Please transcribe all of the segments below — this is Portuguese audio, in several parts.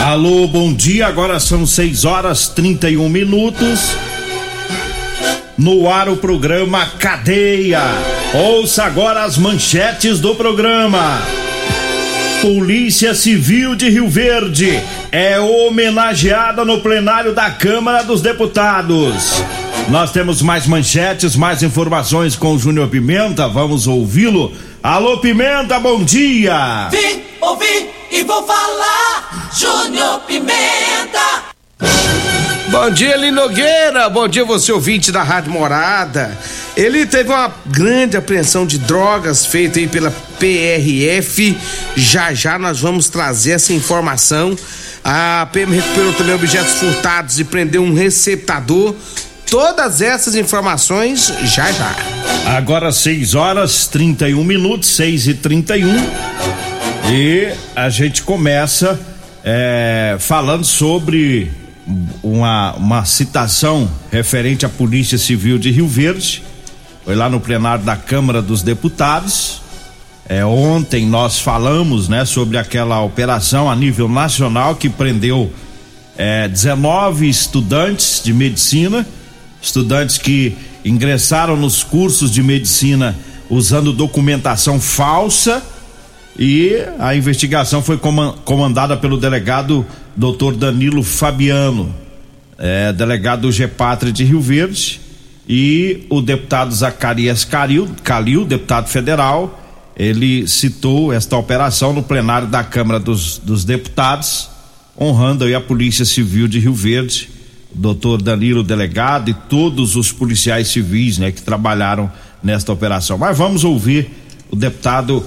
Alô, bom dia. Agora são 6 horas 31 minutos. No ar o programa Cadeia. Ouça agora as manchetes do programa. Polícia Civil de Rio Verde é homenageada no plenário da Câmara dos Deputados. Nós temos mais manchetes, mais informações com o Júnior Pimenta. Vamos ouvi-lo. Alô, Pimenta, bom dia! Vim, ouvi e vou falar. Júnior Pimenta. Bom dia, Linogueira. Bom dia, você ouvinte da Rádio Morada. Ele teve uma grande apreensão de drogas feita aí pela PRF. Já já nós vamos trazer essa informação. A PM recuperou também objetos furtados e prendeu um receptador. Todas essas informações já já. Agora 6 horas 31 minutos, 6 e 31 e a gente começa é, falando sobre uma, uma citação referente à Polícia Civil de Rio Verde. Foi lá no plenário da Câmara dos Deputados. É, ontem nós falamos né, sobre aquela operação a nível nacional que prendeu é, 19 estudantes de medicina, estudantes que ingressaram nos cursos de medicina usando documentação falsa e a investigação foi comandada pelo delegado Dr. Danilo Fabiano, é, delegado do GEPATRE de Rio Verde, e o deputado Zacarias Calil, Calil, deputado federal, ele citou esta operação no plenário da Câmara dos, dos Deputados, honrando aí a Polícia Civil de Rio Verde, doutor Danilo, delegado, e todos os policiais civis, né, que trabalharam nesta operação. Mas vamos ouvir o deputado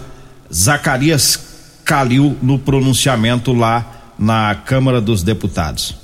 Zacarias Calil no pronunciamento lá na Câmara dos Deputados.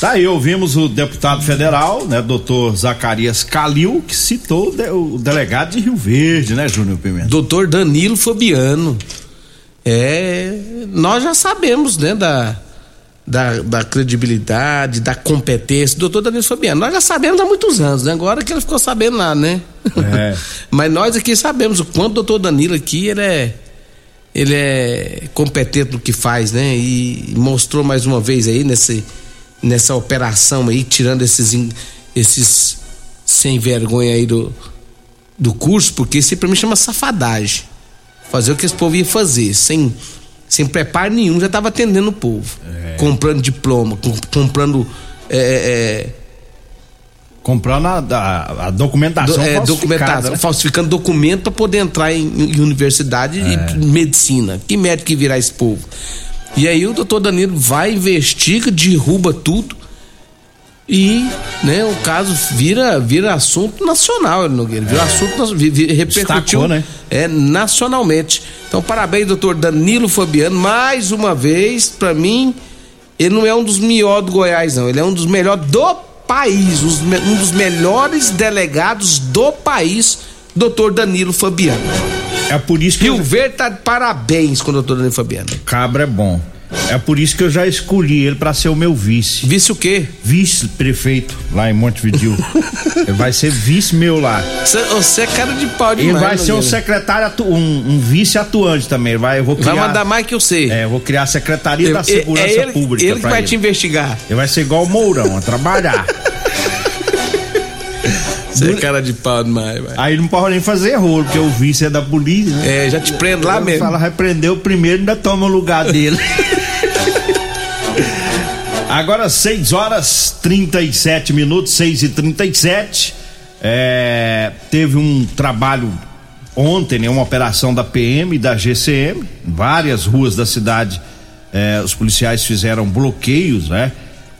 Tá aí, ouvimos o deputado federal, né, doutor Zacarias Calil, que citou o, de, o delegado de Rio Verde, né, Júnior Pimenta? Doutor Danilo Fabiano. É, nós já sabemos, né, da, da, da, credibilidade, da competência do doutor Danilo Fabiano. Nós já sabemos há muitos anos, né? Agora que ele ficou sabendo lá, né? É. Mas nós aqui sabemos o quanto o doutor Danilo aqui, ele é ele é competente no que faz, né? E mostrou mais uma vez aí nesse nessa operação aí, tirando esses, esses sem vergonha aí do, do curso, porque isso pra mim chama safadagem. Fazer o que esse povo ia fazer, sem, sem preparo nenhum, já estava atendendo o povo. É. Comprando diploma, comprando. É, é, é, comprando a, a, a documentação do, é, documentação, né? falsificando documento para poder entrar em, em universidade é. e medicina. Que médico que virar esse povo? E aí o doutor Danilo vai, investiga, derruba tudo e né, o caso vira vira assunto nacional, Nogueira. Vira é. assunto, vira, repercutiu Estacou, né? é, nacionalmente. Então, parabéns, doutor Danilo Fabiano, mais uma vez, para mim, ele não é um dos melhores do Goiás, não. Ele é um dos melhores do país, um dos melhores delegados do país, doutor Danilo Fabiano. É por isso que. Rio eu... Verde tá de parabéns com o doutor Danilo Fabiano. Cabra é bom. É por isso que eu já escolhi ele para ser o meu vice. Vice o quê? Vice-prefeito lá em Montevideo. ele vai ser vice meu lá. Você é cara de pau demais. Ele vai ser um secretário, atu, um, um, vice atuante também. Vai, eu vou criar, vai mandar mais que eu sei. É, eu vou criar a Secretaria eu, da Segurança é ele, Pública. Ele que vai ele. te investigar. Ele vai ser igual o Mourão, a trabalhar. Você é cara de pau demais, velho. Aí não pode nem fazer erro, porque o vice é da polícia, né? É, já te prende lá mesmo. Fala, vai prender o primeiro ainda toma o lugar dele. Agora 6 horas 37 minutos, 6 e 37 é, Teve um trabalho ontem, né, uma operação da PM e da GCM, várias ruas da cidade. É, os policiais fizeram bloqueios, né?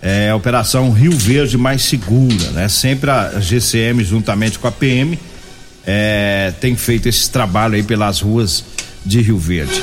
É, operação Rio Verde mais segura, né? Sempre a GCM juntamente com a PM é, tem feito esse trabalho aí pelas ruas de Rio Verde.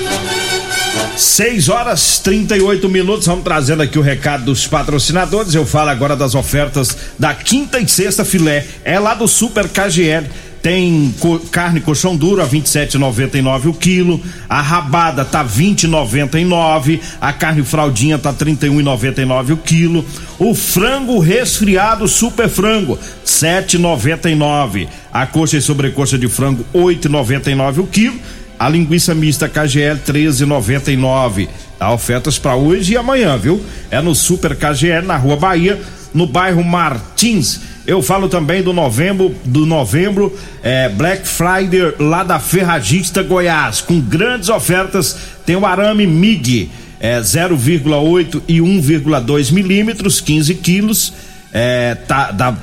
6 horas 38 minutos, vamos trazendo aqui o recado dos patrocinadores. Eu falo agora das ofertas da quinta e sexta filé. É lá do Super KGL. Tem co carne colchão duro a 27,99 o quilo, a rabada tá 20,99, a carne fraldinha tá 31,99 o quilo, o frango resfriado super frango 7,99, a coxa e sobrecoxa de frango 8,99 o quilo a linguiça mista KGL 13,99. Há ofertas para hoje e amanhã, viu? É no Super KGL na Rua Bahia, no bairro Martins. Eu falo também do novembro, do novembro é, Black Friday lá da Ferragista Goiás, com grandes ofertas. Tem o arame MIG é, 0,8 e 1,2 milímetros, 15 quilos. É, tá, da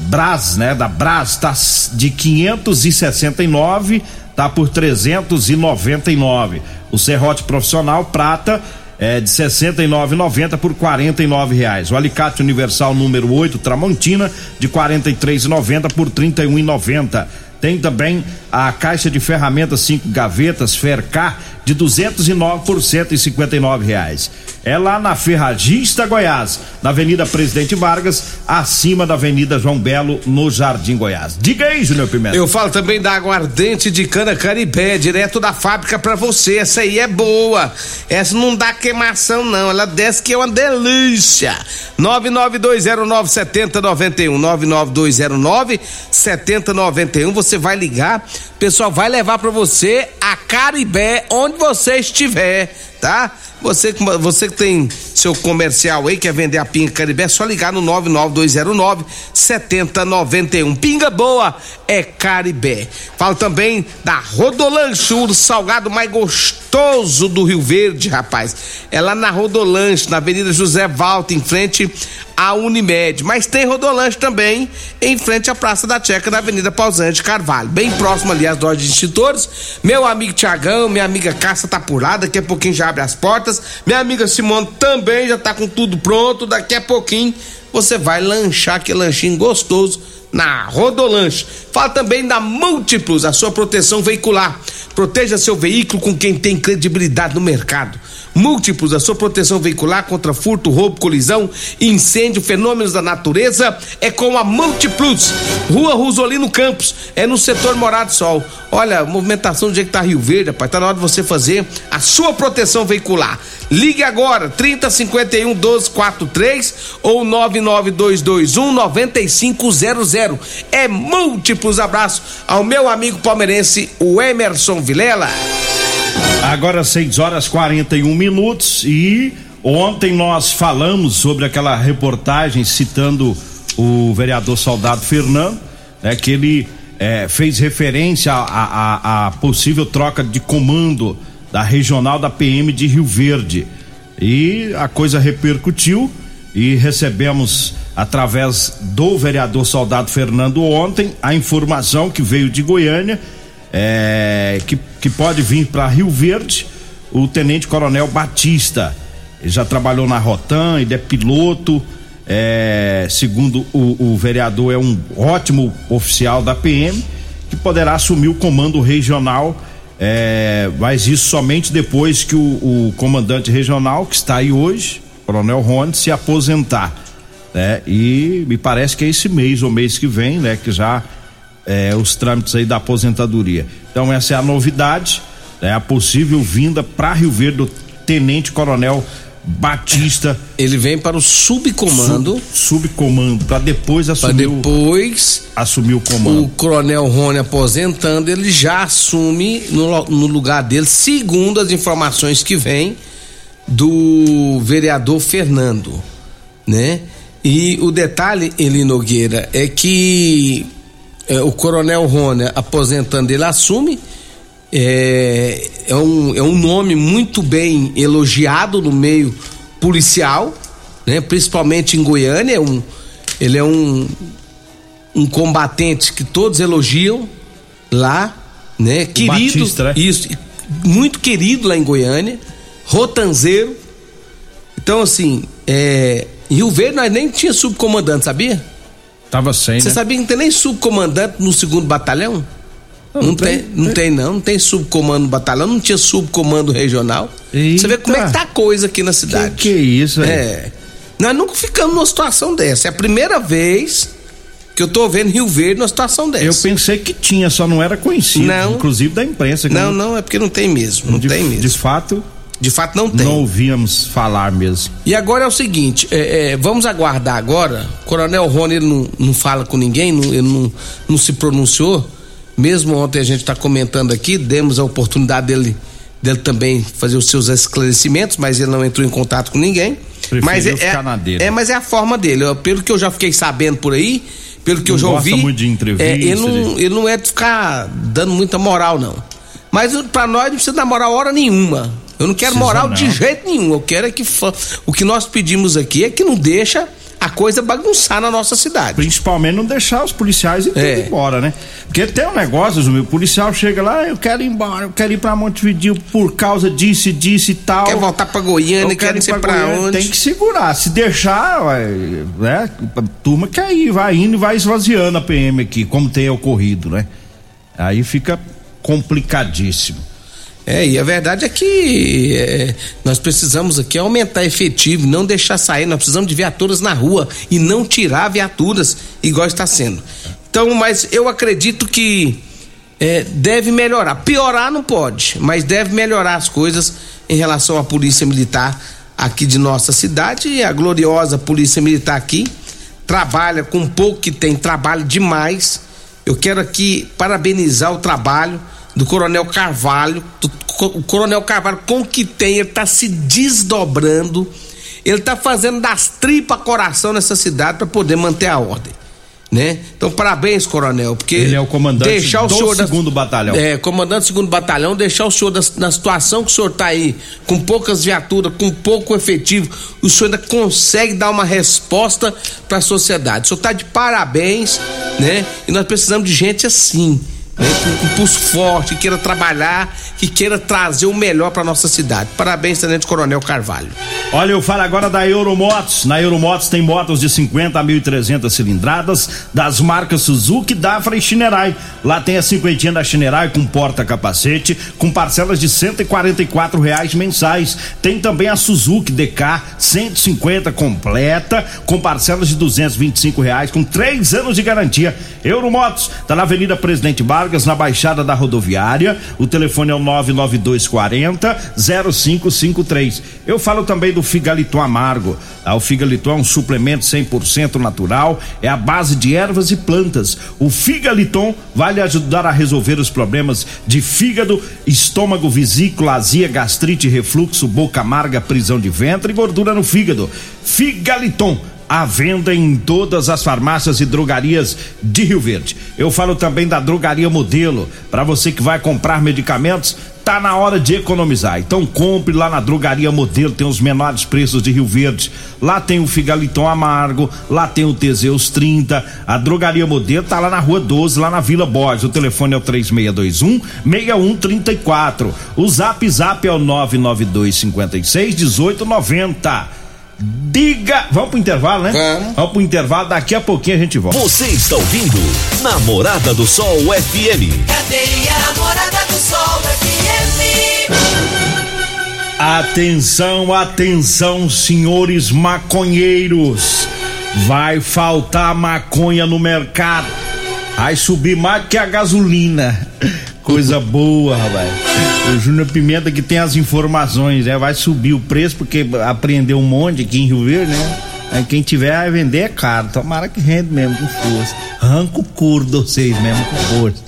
Bras, né? Da Bras tá de 569 tá por 399. O serrote profissional prata é de 69,90 por 49 reais. O alicate universal número 8 Tramontina de 43,90 por 31,90. Tem também a caixa de ferramentas cinco gavetas Fercar de 209 por 159 reais. É lá na Ferragista Goiás, na Avenida Presidente Vargas, acima da Avenida João Belo, no Jardim Goiás. Diga aí, Júnior Pimenta. Eu falo também da aguardente de cana caribé, direto da fábrica para você. Essa aí é boa. Essa não dá queimação não, ela desce que é uma delícia. 992097091, 99209 7091, você vai ligar pessoal vai levar para você a Caribé onde você estiver, tá? Você, você que tem seu comercial aí, quer vender a pinga Caribé, é só ligar no 99209 7091. Pinga boa é Caribé. Falo também da Rodolanche, o salgado mais gostoso do Rio Verde, rapaz. É lá na Rodolanche, na Avenida José Valta, em frente à Unimed. Mas tem Rodolanche também em frente à Praça da Checa, na Avenida Pausante Carvalho. Bem próximo ali às lojas de extintores. Meu amigo Tiagão, minha amiga Caça tá por lá, daqui a pouquinho já abre as portas. Minha amiga Simone também já tá com tudo pronto, daqui a pouquinho você vai lanchar aquele lanchinho gostoso na Rodolanche. Fala também da Múltiplos, a sua proteção veicular. Proteja seu veículo com quem tem credibilidade no mercado. Múltiplos, a sua proteção veicular contra furto, roubo, colisão, incêndio, fenômenos da natureza é com a Multiplus. Rua Rosolino Campos, é no setor Morado Sol. Olha, movimentação do jeito que tá Rio Verde, rapaz, tá na hora de você fazer a sua proteção veicular. Ligue agora, 3051 1243 ou 99221 9500. É múltiplos abraços ao meu amigo palmeirense, o Emerson Vilela. Agora 6 horas 41 minutos e ontem nós falamos sobre aquela reportagem citando o vereador Soldado Fernando, né, que ele é, fez referência à possível troca de comando da regional da PM de Rio Verde. E a coisa repercutiu e recebemos através do vereador Soldado Fernando ontem a informação que veio de Goiânia é, que, que pode vir para Rio Verde o Tenente Coronel Batista. Ele já trabalhou na Rotan, ele é piloto. É, segundo o, o, vereador, é um ótimo oficial da PM que poderá assumir o comando regional, é, mas isso somente depois que o, o, comandante regional, que está aí hoje, Coronel Rony, se aposentar. Né? E me parece que é esse mês ou mês que vem, né? Que já é, os trâmites aí da aposentadoria. Então essa é a novidade, é a possível vinda para Rio Verde do Tenente Coronel Batista. Ele vem para o subcomando. Sub, subcomando, para depois assumir. Pra depois o, assumir o comando. O Coronel Rony aposentando, ele já assume no, no lugar dele, segundo as informações que vem do vereador Fernando, né? E o detalhe, Eli Nogueira, é que é, o Coronel Rony aposentando, ele assume. É, é, um, é um nome muito bem elogiado no meio policial, né? principalmente em Goiânia. É um, ele é um, um combatente que todos elogiam lá, né? O querido, Batista, né? isso, muito querido lá em Goiânia, rotanzeiro. Então, assim, é, Rio Verde nós nem tinha subcomandante, sabia? Tava sem, Você né? sabia que não tem nem subcomandante no segundo batalhão? Não, não, tem, tem, não tem não, não tem subcomando batalhão, não tinha subcomando regional. Eita. Você vê como é que tá a coisa aqui na cidade. Que, que é isso, aí? É. Nós nunca ficamos numa situação dessa. É a primeira vez que eu tô vendo Rio Verde numa situação dessa. Eu pensei que tinha, só não era conhecido, não, inclusive da imprensa. Não, não, é porque não tem mesmo, não de, tem mesmo. De fato, de fato não tem. Não ouvíamos falar mesmo. E agora é o seguinte, é, é, vamos aguardar agora. Coronel Rony ele não, não fala com ninguém, não, ele não, não se pronunciou. Mesmo ontem a gente está comentando aqui, demos a oportunidade dele, dele também fazer os seus esclarecimentos, mas ele não entrou em contato com ninguém. Preferiu mas é, ficar é, na dele. é, mas é a forma dele. pelo que eu já fiquei sabendo por aí, pelo que não eu já ouvi. muito de entrevista. É, ele, não, ele não é de ficar dando muita moral, não. Mas para nós não precisa dar moral hora nenhuma. Eu não quero moral não. de jeito nenhum. Eu quero é que o que nós pedimos aqui é que não deixa a coisa bagunçar na nossa cidade. Principalmente não deixar os policiais ir é. embora, né? Porque tem um negócio, o policial chega lá, eu quero ir embora, eu quero ir pra Montevideo por causa disso, disso e tal. Quer voltar pra Goiânia, quer ir pra, pra onde? Tem que segurar. Se deixar, né? A turma quer ir, vai indo e vai esvaziando a PM aqui, como tem ocorrido, né? Aí fica complicadíssimo. É, e a verdade é que é, nós precisamos aqui aumentar efetivo, não deixar sair, nós precisamos de viaturas na rua e não tirar viaturas igual está sendo. Então, mas eu acredito que é, deve melhorar. Piorar não pode, mas deve melhorar as coisas em relação à polícia militar aqui de nossa cidade e a gloriosa polícia militar aqui trabalha com pouco que tem, trabalha demais. Eu quero aqui parabenizar o trabalho do Coronel Carvalho. Do, o Coronel Carvalho, com o que tem, ele está se desdobrando. Ele está fazendo das tripas coração nessa cidade para poder manter a ordem. Né? Então, parabéns, coronel, porque ele é o comandante deixar o do senhor segundo da, batalhão. É, comandante do segundo batalhão, deixar o senhor da, na situação que o senhor está aí, com poucas viaturas, com pouco efetivo, o senhor ainda consegue dar uma resposta para a sociedade. O senhor está de parabéns, né? E nós precisamos de gente assim com um pulso forte, que queira trabalhar, que queira trazer o melhor para nossa cidade. Parabéns, Tenente Coronel Carvalho. Olha, eu falo agora da Euromotos. Na Euromotos tem motos de 50 a 1.300 cilindradas das marcas Suzuki, Dafra e Shinerai. Lá tem a cinquentinha da Shinerai com porta-capacete, com parcelas de 144 reais mensais. Tem também a Suzuki DK 150 completa, com parcelas de 225 reais, com três anos de garantia. Euromotos, tá na Avenida Presidente Vargas, na Baixada da Rodoviária. O telefone é o 99240 0553. Eu falo também do Figaliton Amargo. Ah, o Figaliton é um suplemento 100% natural, é a base de ervas e plantas. O Figaliton vai lhe ajudar a resolver os problemas de fígado, estômago, vesícula, azia, gastrite, refluxo, boca amarga, prisão de ventre e gordura no fígado. Figaliton à venda em todas as farmácias e drogarias de Rio Verde. Eu falo também da Drogaria Modelo. Para você que vai comprar medicamentos, tá na hora de economizar. Então compre lá na Drogaria Modelo, tem os menores preços de Rio Verde. Lá tem o Figaliton Amargo, lá tem o Teseus 30. A Drogaria Modelo tá lá na Rua 12, lá na Vila Borges. O telefone é o 3621 6134. O Zap Zap é o 992 56 1890. Diga. Vamos pro intervalo, né? Vamos. Vamos pro intervalo, daqui a pouquinho a gente volta. Você está ouvindo Namorada do Sol FM. Cadeia Namorada do Sol FM. Atenção, atenção, senhores maconheiros. Vai faltar maconha no mercado. Vai subir mais que a gasolina. Coisa boa, rapaz. O Júnior Pimenta que tem as informações, né? Vai subir o preço porque apreendeu um monte aqui em Rio Verde, né? Aí quem tiver a vender é caro. Tomara que rende mesmo com força. Arranca o couro de vocês mesmo com força.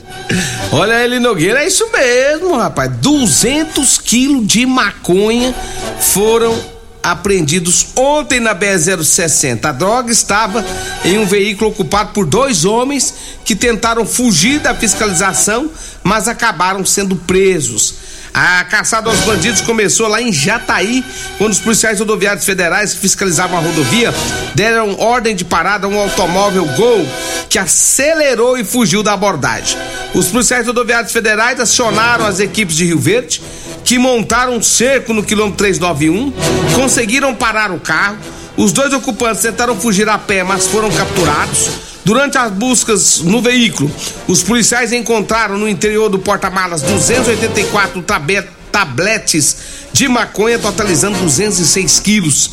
Olha ele, Nogueira, é isso mesmo, rapaz. 200 quilos de maconha foram apreendidos ontem na BR-060. A droga estava em um veículo ocupado por dois homens que tentaram fugir da fiscalização, mas acabaram sendo presos. A caçada aos bandidos começou lá em Jataí, quando os policiais rodoviários federais que fiscalizavam a rodovia deram ordem de parada a um automóvel Gol que acelerou e fugiu da abordagem. Os policiais rodoviários federais acionaram as equipes de Rio Verde, que montaram um cerco no quilômetro 391, conseguiram parar o carro. Os dois ocupantes tentaram fugir a pé, mas foram capturados. Durante as buscas no veículo, os policiais encontraram no interior do porta-malas 284 tabe- tabletes de maconha, totalizando 206 quilos.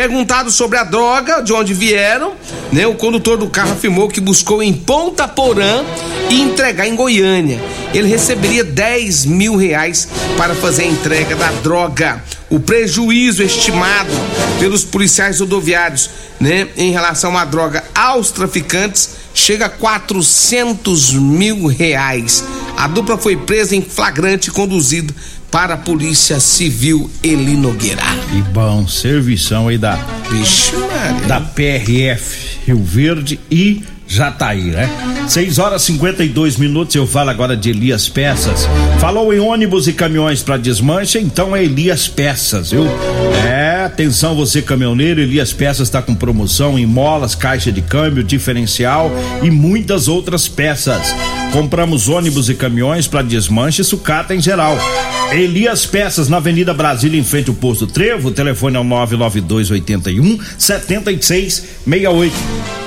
Perguntado sobre a droga, de onde vieram, né, o condutor do carro afirmou que buscou em Ponta Porã e entregar em Goiânia. Ele receberia 10 mil reais para fazer a entrega da droga. O prejuízo estimado pelos policiais rodoviários, né, em relação à droga aos traficantes chega a 400 mil reais. A dupla foi presa em flagrante e conduzida para a Polícia Civil Eli Nogueira. E bom, servição aí da Vixe, da PRF Rio Verde e Jataí, né? 6 horas 52 minutos. Eu falo agora de Elias Peças. Falou em ônibus e caminhões para desmanche, então é Elias Peças, viu? É, atenção você caminhoneiro, Elias Peças está com promoção em molas, caixa de câmbio, diferencial e muitas outras peças. Compramos ônibus e caminhões para desmanche e sucata em geral. Elias Peças na Avenida Brasília, em frente ao posto Trevo. O telefone é o 99281 7668.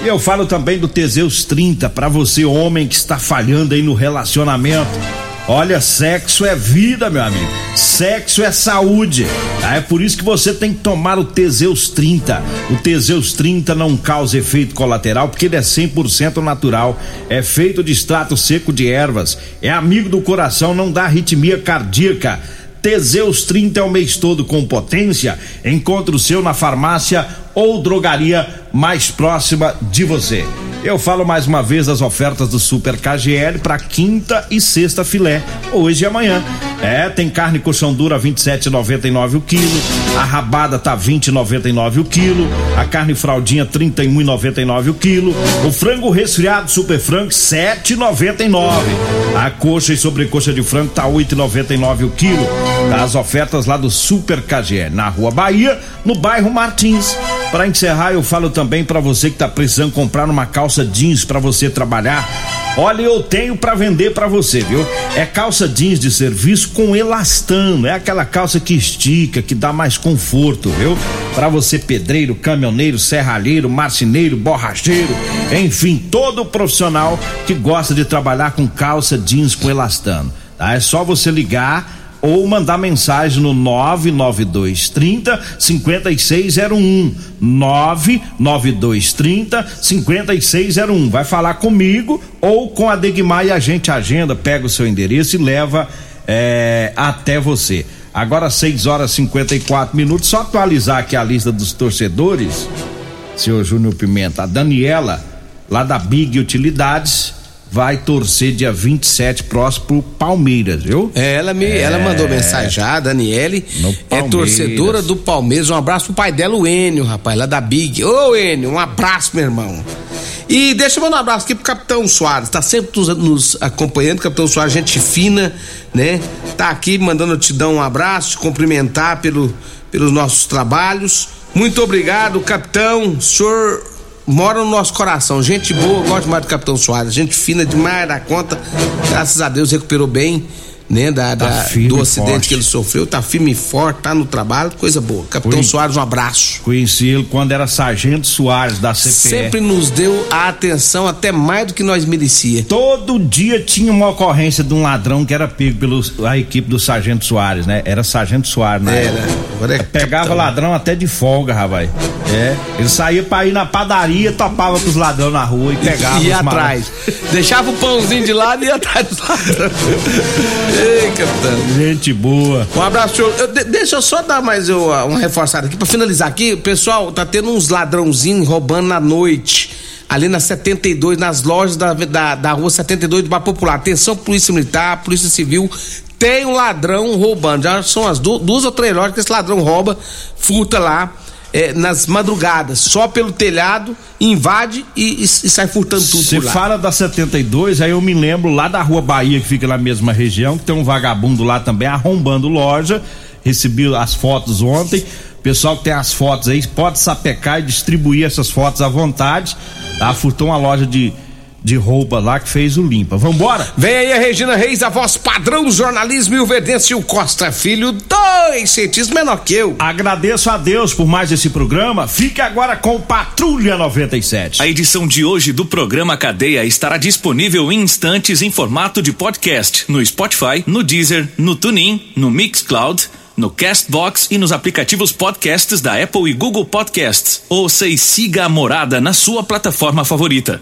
E eu falo também do Teseus 30 para você, homem que está falhando aí no relacionamento. Olha, sexo é vida, meu amigo. Sexo é saúde. Ah, É por isso que você tem que tomar o Teseus 30. O Teseus 30 não causa efeito colateral porque ele é 100% natural. É feito de extrato seco de ervas. É amigo do coração, não dá arritmia cardíaca. Teseus 30 é o mês todo com potência. Encontre o seu na farmácia ou drogaria mais próxima de você. Eu falo mais uma vez das ofertas do Super KGL para quinta e sexta filé, hoje e amanhã. É, tem carne colchão dura 27,99 o quilo, a rabada tá 20,99 o quilo, a carne fraldinha 31,99 o quilo, o frango resfriado super frango 7,99. A coxa e sobrecoxa de frango tá 8,99 o quilo. As ofertas lá do Super KGL na Rua Bahia, no bairro Martins. Para encerrar, eu falo também para você que tá precisando comprar uma calça jeans para você trabalhar. Olha, eu tenho para vender para você, viu? É calça jeans de serviço com elastano, é aquela calça que estica, que dá mais conforto, viu? Para você pedreiro, caminhoneiro, serralheiro, marceneiro, borracheiro, enfim, todo profissional que gosta de trabalhar com calça jeans com elastano. Tá? É só você ligar ou mandar mensagem no 99230 5601. 99230 5601. Vai falar comigo ou com a Degmar e a gente agenda, pega o seu endereço e leva é, até você. Agora 6 horas e 54 minutos. Só atualizar aqui a lista dos torcedores, senhor Júnior Pimenta. A Daniela, lá da Big Utilidades vai torcer dia 27 próximo pro Palmeiras, viu? É, ela me, é... ela mandou mensagem já, a Daniele, é torcedora do Palmeiras. Um abraço pro pai dela, o Enio, rapaz, lá da Big. Ô, Enio, um abraço, meu irmão. E deixa eu mandar um abraço aqui pro Capitão Soares, tá sempre nos, nos acompanhando, Capitão Soares, gente fina, né? Tá aqui mandando te dar um abraço, te cumprimentar pelo, pelos nossos trabalhos. Muito obrigado, capitão. O senhor mora no nosso coração. Gente boa, gosto mais do Capitão Soares. Gente fina demais da conta. Graças a Deus recuperou bem né, da, tá da do acidente que ele sofreu, tá firme e forte, tá no trabalho, coisa boa. Capitão Conhe... Soares, um abraço. Conheci ele quando era Sargento Soares da CPE. Sempre nos deu a atenção até mais do que nós merecia. Todo dia tinha uma ocorrência de um ladrão que era pego pela equipe do Sargento Soares, né? Era Sargento Soares, né? Era. Agora é Pegava capitão. ladrão até de folga, rapaz. É. Ele saía pra ir na padaria, topava com os ladrões na rua e pegava. E ia atrás. Deixava o pãozinho de lado e ia atrás dos ladrões. Ei, capitão. Gente boa. Um abraço, senhor. Eu, de, deixa eu só dar mais eu, uma reforçada aqui pra finalizar aqui. Pessoal, tá tendo uns ladrãozinhos roubando na noite. Ali na 72, nas lojas da, da, da rua 72 do Bar Popular. Atenção, Polícia Militar, Polícia Civil. Tem um ladrão roubando. Já são as duas, duas ou três lojas que esse ladrão rouba, furta lá é, nas madrugadas, só pelo telhado, invade e, e, e sai furtando tudo Você fala da 72, aí eu me lembro lá da Rua Bahia, que fica na mesma região, que tem um vagabundo lá também arrombando loja. Recebi as fotos ontem. Pessoal que tem as fotos aí, pode sapecar e distribuir essas fotos à vontade. Tá? Furtou uma loja de de roupa lá que fez o limpa. Vambora? Vem aí a Regina Reis, a voz padrão do jornalismo e o Verdêncio Costa Filho, dois centímetros menor que eu. Agradeço a Deus por mais esse programa. Fique agora com Patrulha 97. A edição de hoje do programa Cadeia estará disponível em instantes em formato de podcast no Spotify, no Deezer, no TuneIn, no Mixcloud no Castbox e nos aplicativos podcasts da Apple e Google Podcasts. Ouça e siga a morada na sua plataforma favorita.